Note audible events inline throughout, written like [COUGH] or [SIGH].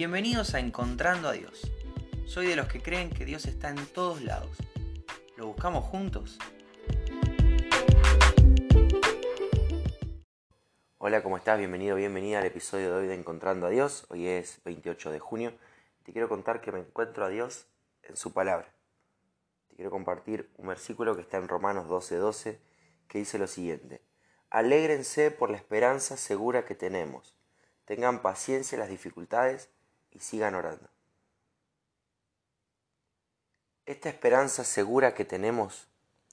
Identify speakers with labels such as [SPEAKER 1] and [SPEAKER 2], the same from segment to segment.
[SPEAKER 1] Bienvenidos a Encontrando a Dios. Soy de los que creen que Dios está en todos lados. ¿Lo buscamos juntos?
[SPEAKER 2] Hola, ¿cómo estás? Bienvenido, bienvenida al episodio de hoy de Encontrando a Dios. Hoy es 28 de junio. Te quiero contar que me encuentro a Dios en su palabra. Te quiero compartir un versículo que está en Romanos 12:12 12, que dice lo siguiente. Alégrense por la esperanza segura que tenemos. Tengan paciencia en las dificultades y sigan orando. Esta esperanza segura que tenemos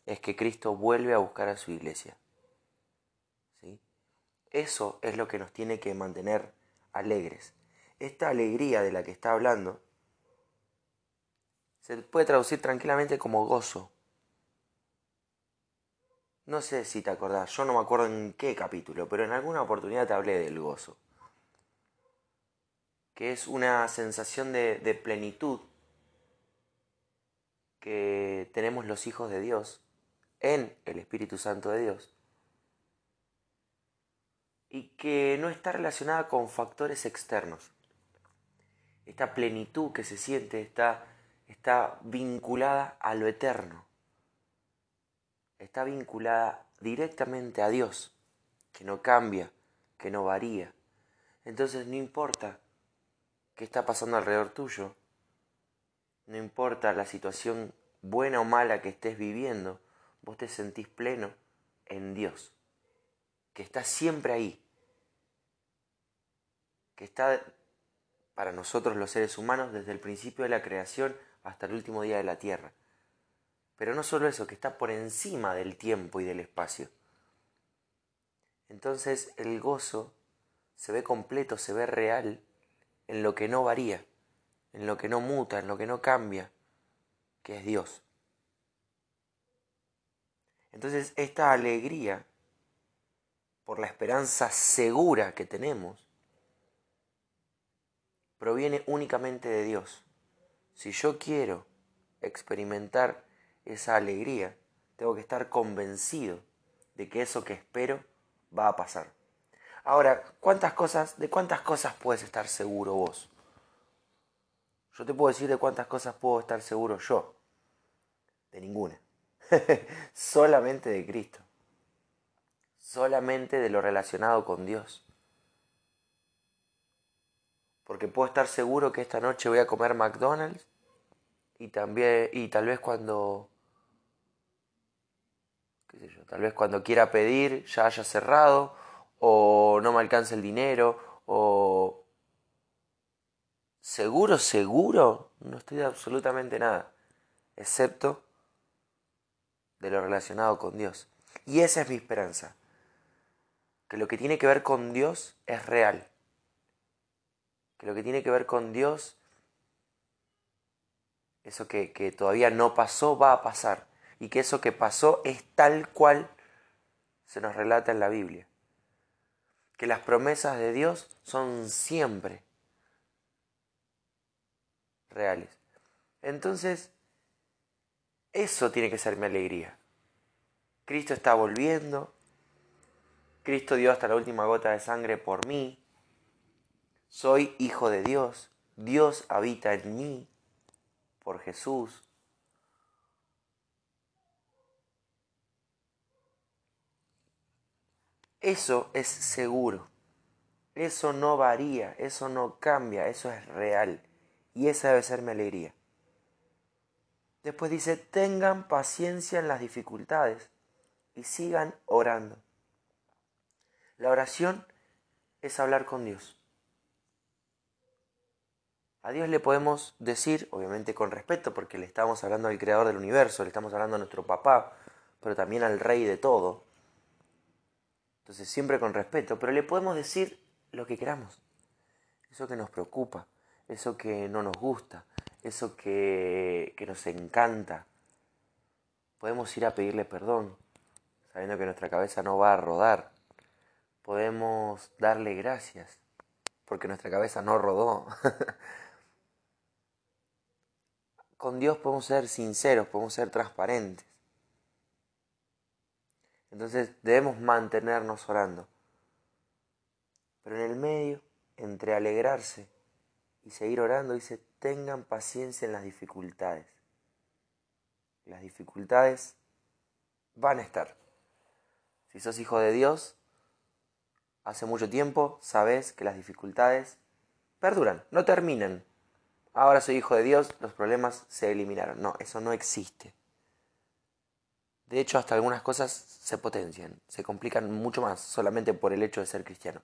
[SPEAKER 2] es que Cristo vuelve a buscar a su iglesia. ¿Sí? Eso es lo que nos tiene que mantener alegres. Esta alegría de la que está hablando se puede traducir tranquilamente como gozo. No sé si te acordás, yo no me acuerdo en qué capítulo, pero en alguna oportunidad te hablé del gozo que es una sensación de, plenitud que tenemos los hijos de Dios en el Espíritu Santo de Dios y que no está relacionada con factores externos. Esta plenitud que se siente está, está vinculada a lo eterno, está vinculada directamente a Dios, que no cambia, que no varía. Entonces no importa qué está pasando alrededor tuyo. No importa la situación buena o mala que estés viviendo, vos te sentís pleno en Dios, que está siempre ahí, que está para nosotros los seres humanos desde el principio de la creación hasta el último día de la tierra. Pero no solo eso, que está por encima del tiempo y del espacio. Entonces el gozo se ve completo, se ve real en lo que no varía, en lo que no muta, en lo que no cambia, que es Dios. Entonces esta alegría por la esperanza segura que tenemos proviene únicamente de Dios. Si yo quiero experimentar esa alegría, tengo que estar convencido de que eso que espero va a pasar. Ahora, ¿cuántas cosas, de cuántas cosas puedes estar seguro vos? Yo te puedo decir de cuántas cosas puedo estar seguro yo. De ninguna. [LAUGHS] Solamente de Cristo. Solamente de lo relacionado con Dios. Porque puedo estar seguro que esta noche voy a comer McDonald's y también y tal vez cuando qué sé yo, tal vez cuando quiera pedir ya haya cerrado o no me alcanza el dinero, o seguro, seguro, no estoy de absolutamente nada, excepto de lo relacionado con Dios. Y esa es mi esperanza, que lo que tiene que ver con Dios es real, que lo que tiene que ver con Dios, eso que, que todavía no pasó, va a pasar, y que eso que pasó es tal cual se nos relata en la Biblia que las promesas de Dios son siempre reales. Entonces, eso tiene que ser mi alegría. Cristo está volviendo. Cristo dio hasta la última gota de sangre por mí. Soy hijo de Dios. Dios habita en mí por Jesús. Eso es seguro. Eso no varía, eso no cambia, eso es real. Y esa debe ser mi alegría. Después dice, tengan paciencia en las dificultades y sigan orando. La oración es hablar con Dios. A Dios le podemos decir, obviamente con respeto, porque le estamos hablando al Creador del universo, le estamos hablando a nuestro papá, pero también al Rey de todo, entonces siempre con respeto, pero le podemos decir lo que queramos. Eso que nos preocupa, eso que no nos gusta, eso que, que nos encanta. Podemos ir a pedirle perdón, sabiendo que nuestra cabeza no va a rodar. Podemos darle gracias, porque nuestra cabeza no rodó. [LAUGHS] Con Dios podemos ser sinceros, podemos ser transparentes. Entonces debemos mantenernos orando. Pero en el medio, entre alegrarse y seguir orando, dice, tengan paciencia en las dificultades. Las dificultades van a estar. Si sos hijo de Dios, hace mucho tiempo sabes que las dificultades perduran, no terminan. Ahora soy hijo de Dios, los problemas se eliminaron. No, eso no existe. De hecho, hasta algunas cosas se potencian, se complican mucho más solamente por el hecho de ser cristiano.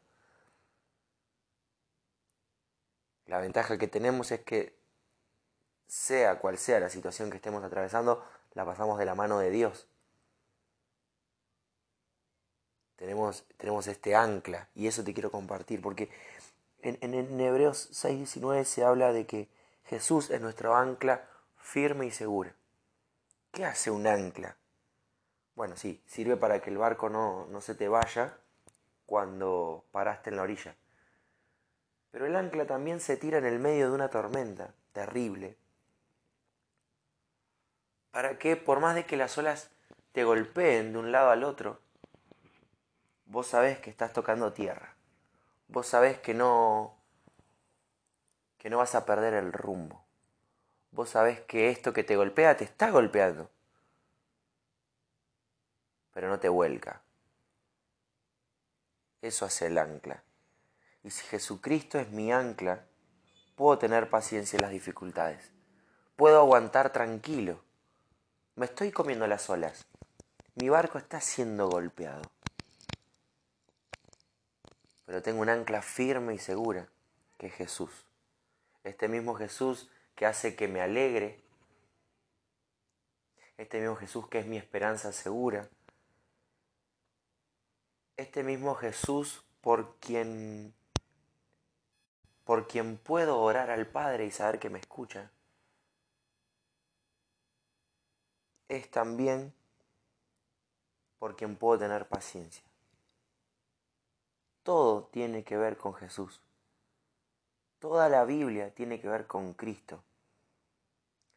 [SPEAKER 2] La ventaja que tenemos es que sea cual sea la situación que estemos atravesando, la pasamos de la mano de Dios. Tenemos, tenemos este ancla y eso te quiero compartir porque en, en, en Hebreos 6:19 se habla de que Jesús es nuestro ancla firme y segura. ¿Qué hace un ancla? Bueno, sí, sirve para que el barco no, no se te vaya cuando paraste en la orilla. Pero el ancla también se tira en el medio de una tormenta terrible. Para que por más de que las olas te golpeen de un lado al otro, vos sabés que estás tocando tierra. Vos sabés que no que no vas a perder el rumbo. Vos sabés que esto que te golpea te está golpeando. Pero no te vuelca. Eso hace el ancla. Y si Jesucristo es mi ancla, puedo tener paciencia en las dificultades. Puedo aguantar tranquilo. Me estoy comiendo las olas. Mi barco está siendo golpeado. Pero tengo un ancla firme y segura, que es Jesús. Este mismo Jesús que hace que me alegre. Este mismo Jesús que es mi esperanza segura. Este mismo Jesús por quien por quien puedo orar al Padre y saber que me escucha, es también por quien puedo tener paciencia. Todo tiene que ver con Jesús. Toda la Biblia tiene que ver con Cristo.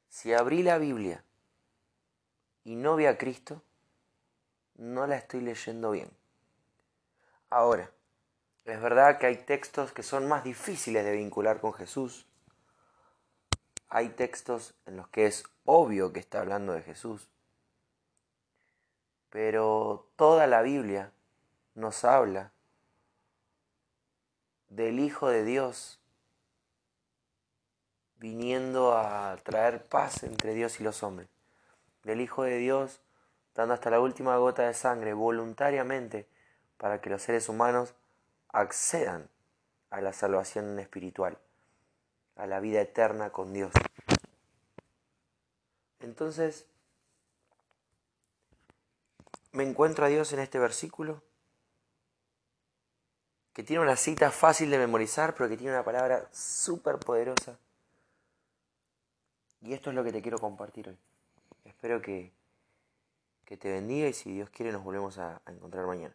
[SPEAKER 2] Si abrí la Biblia y no vi a Cristo, no la estoy leyendo bien. Ahora, es verdad que hay textos que son más difíciles de vincular con Jesús. Hay textos en los que es obvio que está hablando de Jesús. Pero toda la Biblia nos habla del Hijo de Dios viniendo a traer paz entre Dios y los hombres. Del Hijo de Dios dando hasta la última gota de sangre voluntariamente para que los seres humanos accedan a la salvación espiritual, a la vida eterna con Dios. Entonces, me encuentro a Dios en este versículo, que tiene una cita fácil de memorizar, pero que tiene una palabra súper poderosa. Y esto es lo que te quiero compartir hoy. Espero que, que te bendiga y si Dios quiere nos volvemos a, a encontrar mañana.